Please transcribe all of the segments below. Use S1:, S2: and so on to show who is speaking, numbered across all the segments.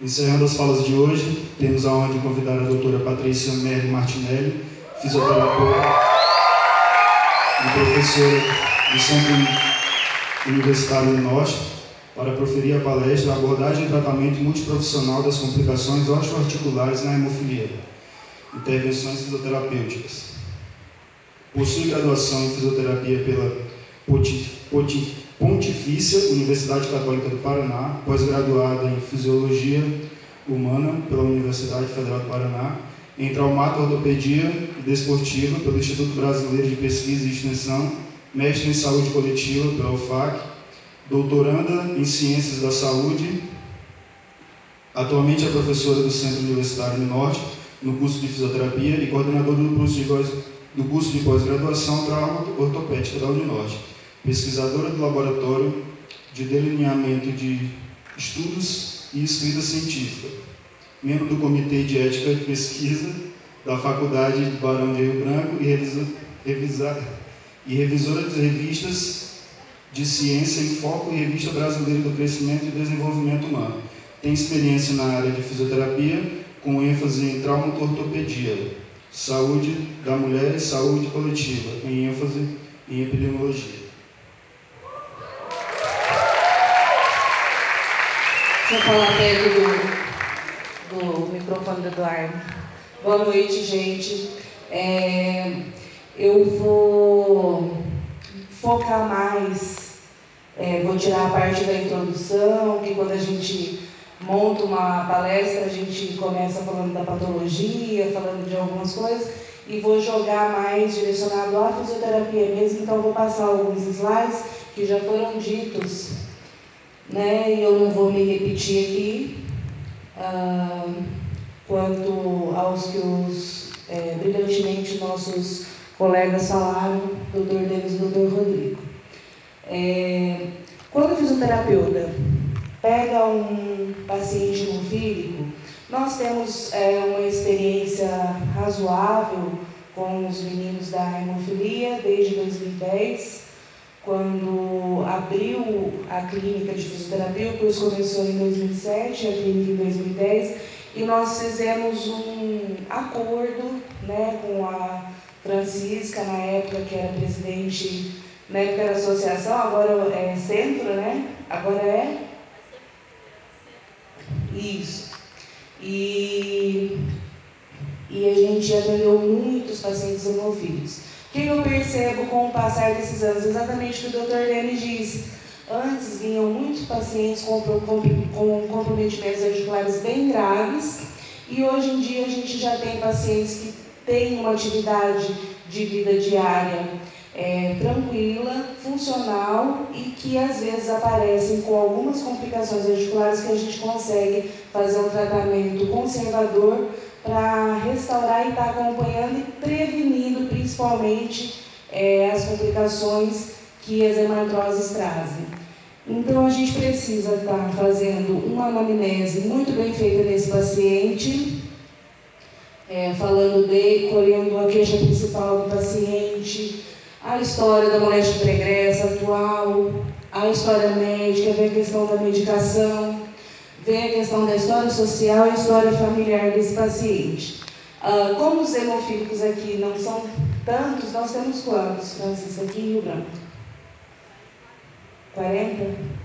S1: Encerrando as falas de hoje, temos a honra de convidar a doutora Patrícia Merli Martinelli, fisioterapeuta e professora do Centro Universitário do Norte, para proferir a palestra Abordagem e Tratamento Multiprofissional das Complicações Osteoarticulares na Hemofilia, Intervenções Fisioterapêuticas. Possui graduação em Fisioterapia pela Pontifícia Universidade Católica do Paraná, pós-graduada em Fisiologia Humana pela Universidade Federal do Paraná, em Traumato-Ortopedia Desportiva pelo Instituto Brasileiro de Pesquisa e Extensão, mestre em Saúde Coletiva pela UFAC, doutoranda em Ciências da Saúde, atualmente é professora do Centro Universitário do Norte, no curso de Fisioterapia e coordenadora do curso de, do curso de pós-graduação Trauma Ortopédica da Uninorte, pesquisadora do Laboratório de Delineamento de Estudos e Escrita Científica, membro do Comitê de Ética de Pesquisa da Faculdade de Barão de Rio Branco e, revisa, revisa, e revisora de revistas de Ciência em Foco e Revista Brasileira do Crescimento e Desenvolvimento Humano. Tem experiência na área de fisioterapia, com ênfase em traumatortopedia, saúde da mulher e saúde coletiva, em ênfase em epidemiologia.
S2: Eu falar perto do, do microfone do Eduardo. Boa noite, gente. É, eu vou focar mais, é, vou tirar a parte da introdução, que quando a gente monta uma palestra, a gente começa falando da patologia, falando de algumas coisas, e vou jogar mais direcionado à fisioterapia mesmo, então vou passar alguns slides que já foram ditos, né, e eu não vou me repetir aqui, ah, quanto aos que os é, brilhantemente nossos colegas falaram, doutor Denis e doutor Rodrigo. É, quando o fisioterapeuta pega um paciente hemofílico, nós temos é, uma experiência razoável com os meninos da hemofilia desde 2010, quando abriu a clínica de fisioterapia, o curso começou em 2007, a clínica em 2010, e nós fizemos um acordo né, com a Francisca, na época que era presidente, na época era associação, agora é centro, né? Agora é? Isso. E, e a gente atendeu muitos pacientes hemofílicos. Que eu percebo com o passar desses anos? Exatamente o que o Dr. Denis disse. Antes vinham muitos pacientes com, com, com comprometimentos articulares bem graves e hoje em dia a gente já tem pacientes que têm uma atividade de vida diária é, tranquila, funcional e que às vezes aparecem com algumas complicações articulares que a gente consegue fazer um tratamento conservador para restaurar e estar tá acompanhando e prevenindo principalmente é, as complicações que as hemartroses trazem. Então a gente precisa estar fazendo uma anamnese muito bem feita nesse paciente, é, falando de, colhendo a queixa principal do paciente, a história da moléstia pregressa atual, a história médica, vem a questão da medicação, vem a questão da história social e história familiar desse paciente. Ah, como os hemofílicos aqui não são tantos, nós temos quantos, Francisco, aqui em Rio Branco? 40?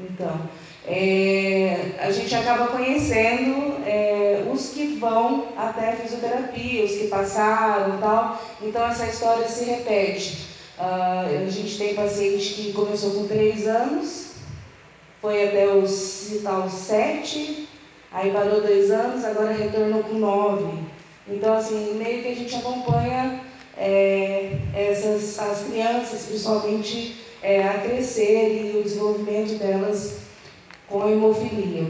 S2: Então, é, a gente acaba conhecendo é, os que vão até fisioterapia, os que passaram e tal. Então essa história se repete. Uh, a gente tem paciente que começou com 3 anos, foi até os, tá, os 7, aí parou 2 anos, agora retornou com 9. Então assim, meio que a gente acompanha é, essas, as crianças, principalmente, é, a crescer e o desenvolvimento delas com hemofilia.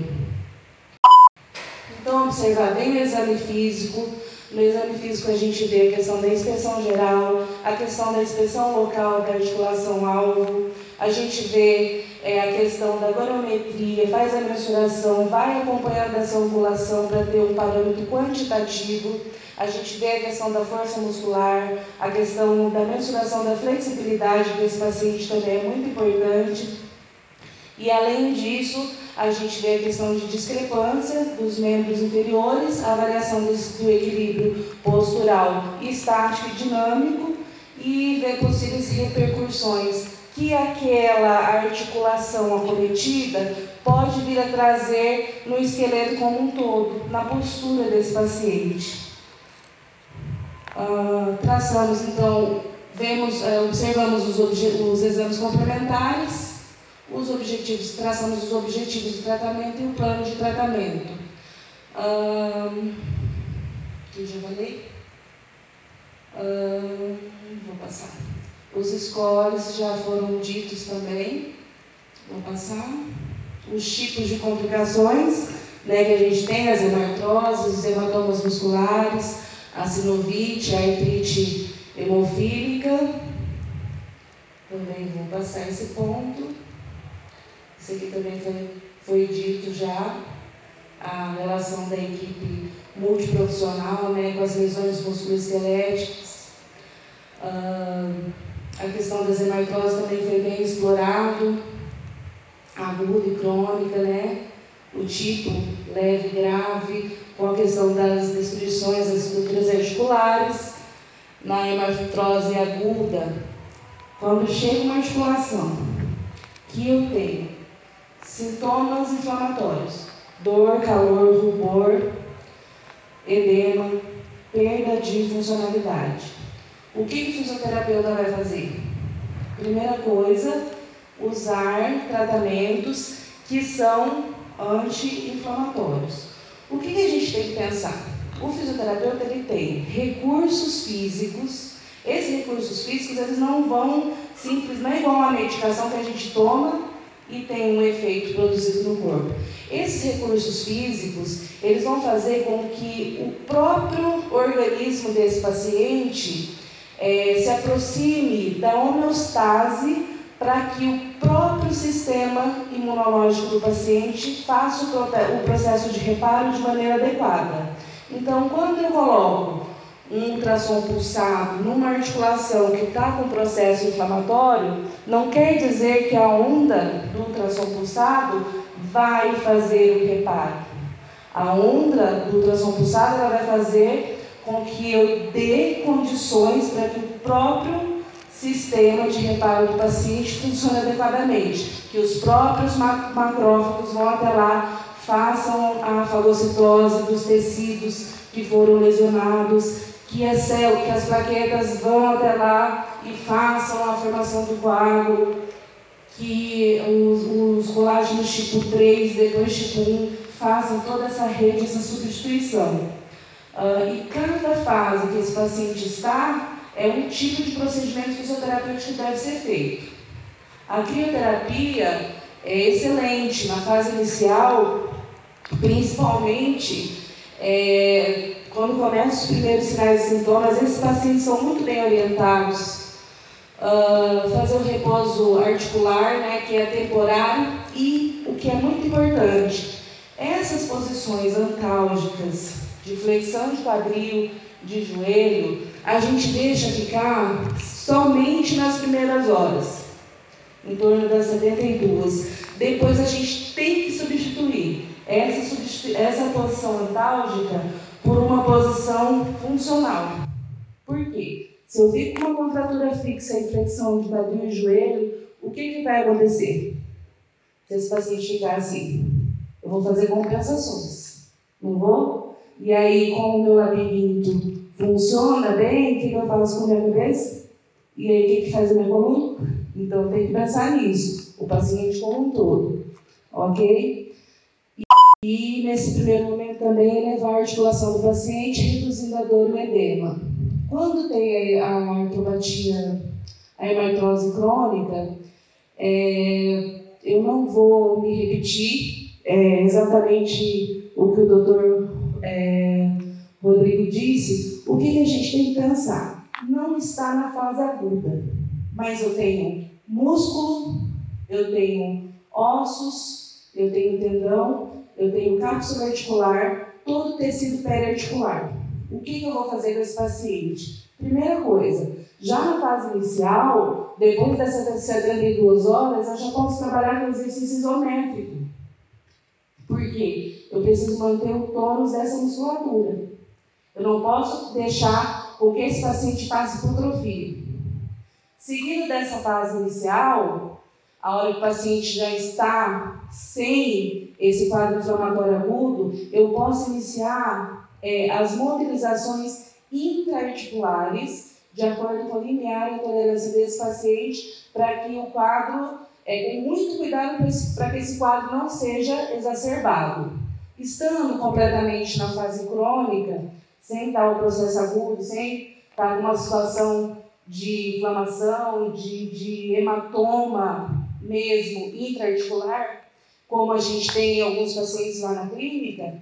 S2: Então, observar bem o exame físico. No exame físico, a gente vê a questão da inspeção geral, a questão da inspeção local da articulação-alvo, a gente vê é, a questão da gorometria, faz a mensuração, vai acompanhando essa angulação para ter um parâmetro quantitativo. A gente vê a questão da força muscular, a questão da mensuração da flexibilidade desse paciente também é muito importante. E além disso, a gente vê a questão de discrepância dos membros inferiores, a avaliação do equilíbrio postural estático e dinâmico e vê possíveis repercussões que aquela articulação acometida pode vir a trazer no esqueleto como um todo, na postura desse paciente. Uh, traçamos então, vemos, uh, observamos os, os exames complementares os objetivos, traçamos os objetivos de tratamento e o plano de tratamento. Que eu já falei? Um, vou passar. Os scores já foram ditos também. Vou passar. Os tipos de complicações né, que a gente tem, as hemartroses, os hematomas musculares, a sinovite, a artrite hemofílica. Também vou passar esse ponto. Isso aqui também foi, foi dito já, a relação da equipe multiprofissional né, com as lesões musculoesqueléticas. Uh, a questão das hemartoses também foi bem explorado, aguda e crônica, né? o tipo leve grave, com a questão das destruições das estruturas articulares, na hemartrose aguda, quando chega uma articulação que eu tenho Sintomas inflamatórios: dor, calor, rubor, edema, perda de funcionalidade. O que o fisioterapeuta vai fazer? Primeira coisa, usar tratamentos que são anti-inflamatórios. O que, que a gente tem que pensar? O fisioterapeuta ele tem recursos físicos. Esses recursos físicos eles não vão simples, não é igual a medicação que a gente toma e tem um efeito produzido no corpo. Esses recursos físicos, eles vão fazer com que o próprio organismo desse paciente é, se aproxime da homeostase para que o próprio sistema imunológico do paciente faça o, o processo de reparo de maneira adequada. Então, quando eu coloco um ultrassom pulsado numa articulação que está com processo inflamatório, não quer dizer que a onda do ultrassom pulsado vai fazer o reparo. A onda do ultrassom pulsado ela vai fazer com que eu dê condições para que o próprio sistema de reparo do paciente funcione adequadamente, que os próprios macrófagos vão até lá, façam a fagocitose dos tecidos que foram lesionados, que, a céu, que as plaquetas vão até lá e façam a formação do coágulo, que os, os colágenos tipo 3, depois tipo 1, façam toda essa rede, essa substituição. Uh, e cada fase que esse paciente está, é um tipo de procedimento fisioterapêutico que deve ser feito. A crioterapia é excelente na fase inicial, principalmente é, quando começam os primeiros sinais e sintomas, esses pacientes são muito bem orientados. Uh, fazer o repouso articular, né, que é temporário, e o que é muito importante, essas posições antálgicas de flexão de quadril, de joelho, a gente deixa ficar somente nas primeiras horas, em torno das 72. Depois a gente tem que substituir essa, essa posição antálgica por uma posição funcional. Por quê? Se eu fico com uma contratura fixa e flexão de quadril e joelho, o que, que vai acontecer? Se esse paciente ficar assim, eu vou fazer compensações. Não vou? E aí, como o meu labirinto funciona bem, o que, eu faço com minha cabeça? E aí, o que, faz a minha coluna? Então, tem que pensar nisso, o paciente como um todo. Ok? E nesse primeiro momento também elevar a articulação do paciente, reduzindo a dor e o edema. Quando tem a artropatia, a hemartrose crônica, é, eu não vou me repetir é, exatamente o que o doutor é, Rodrigo disse. O que, que a gente tem que pensar? Não está na fase aguda, mas eu tenho músculo, eu tenho ossos, eu tenho tendão, eu tenho cápsula articular, todo tecido periarticular. O que, que eu vou fazer com esse paciente? Primeira coisa, já na fase inicial, depois dessas 72 horas, eu já posso trabalhar com exercício isométrico. Por quê? Eu preciso manter o tônus dessa musculatura. Eu não posso deixar com que esse paciente faça hipotrofia. Seguindo dessa fase inicial, a hora que o paciente já está sem esse quadro inflamatório agudo, eu posso iniciar é, as mobilizações intraarticulares de acordo com a limiar e tolerância desse paciente, para que o quadro, é, com muito cuidado para que esse quadro não seja exacerbado. Estando completamente na fase crônica, sem estar o processo agudo, sem estar numa situação de inflamação, de, de hematoma mesmo intraarticular, como a gente tem em alguns pacientes lá na clínica,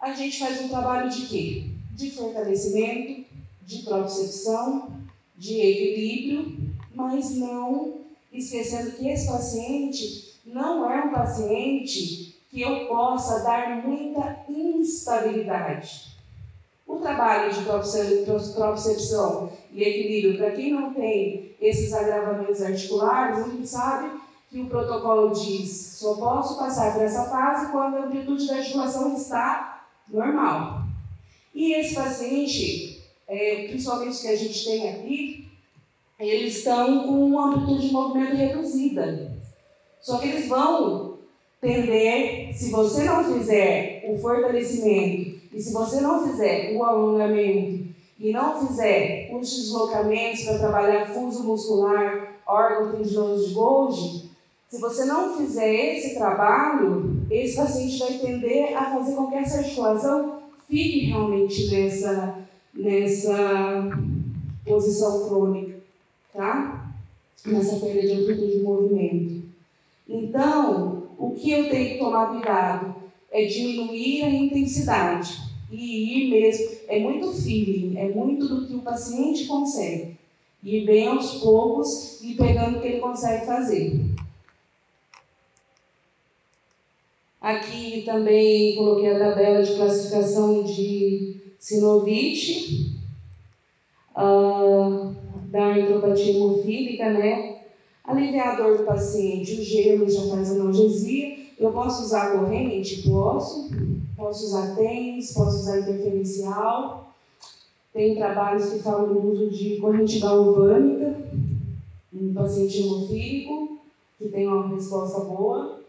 S2: a gente faz um trabalho de quê? De fortalecimento, de propriocepção, de equilíbrio, mas não esquecendo que esse paciente não é um paciente que eu possa dar muita instabilidade. O trabalho de propriocepção e equilíbrio, para quem não tem esses agravamentos articulares, a gente sabe que o protocolo diz só posso passar por essa fase quando a amplitude da articulação está normal. E esse paciente, é, principalmente os que a gente tem aqui, eles estão com uma amplitude de movimento reduzida. Só que eles vão tender, se você não fizer o fortalecimento e se você não fizer o alongamento e não fizer os deslocamentos para trabalhar fuso muscular, órgão tendinoso de Golgi, se você não fizer esse trabalho, esse paciente vai tender a fazer com que essa articulação fique realmente nessa, nessa posição crônica, tá? Nessa perda de amplitude de movimento. Então, o que eu tenho que tomar cuidado é diminuir a intensidade e ir mesmo. É muito feeling, é muito do que o paciente consegue. Ir bem aos poucos e pegando o que ele consegue fazer. Aqui também coloquei a tabela de classificação de sinovite, uh, da artropatia hemofílica, né? Aliviador do paciente, o gelo já faz analgesia. Eu posso usar corrente? Posso. Posso usar tênis, posso usar interferencial. Tem trabalhos que falam do uso de corrente galvânica em paciente hemofílico, que tem uma resposta boa.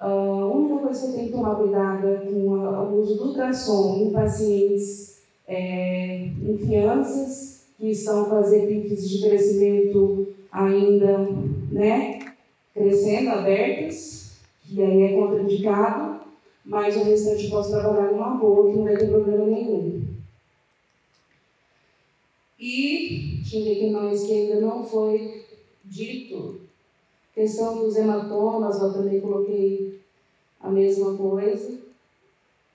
S2: Uh, a única coisa que eu tenho que tomar cuidado é com o uso do ultrassom em pacientes, é, em crianças que estão com as de crescimento ainda né, crescendo, abertas, que aí é contraindicado, mas o restante posso trabalhar numa boa, que não vai ter problema nenhum. E, deixa eu ver que mais que ainda não foi dito. Questão dos hematomas, eu também coloquei a mesma coisa.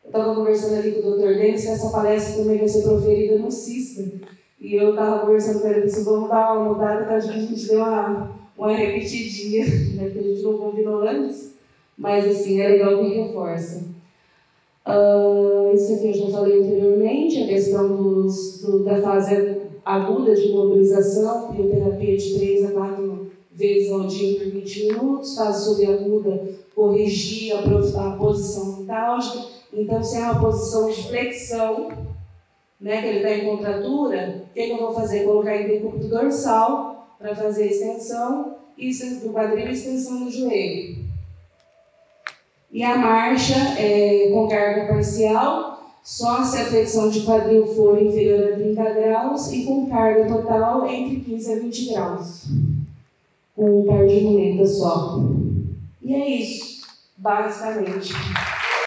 S2: Eu estava conversando ali com o Dr. Denis essa palestra também vai ser proferida no CISTA. E eu estava conversando com ele, disse, vamos dar uma mudada, que a gente deu uma, uma repetidinha, né, que a gente não combinou antes, mas assim, é legal que reforça. Uh, isso aqui eu já falei anteriormente, a questão dos, do, da fase aguda de mobilização, bioterapia de 3 a 4 vezes ao dia por 20 minutos, fase subaguda, corrigir a, a posição metalgica. Então, se é uma posição de flexão, né, que ele está em contratura, o que, que, eu vou fazer? Colocar em decúbito dorsal para fazer a extensão e do quadril e extensão do joelho. E a marcha é, com carga parcial, só se a flexão de quadril for inferior a 30 graus e com carga total entre 15 a 20 graus com um par de muletas só. E é isso, basicamente.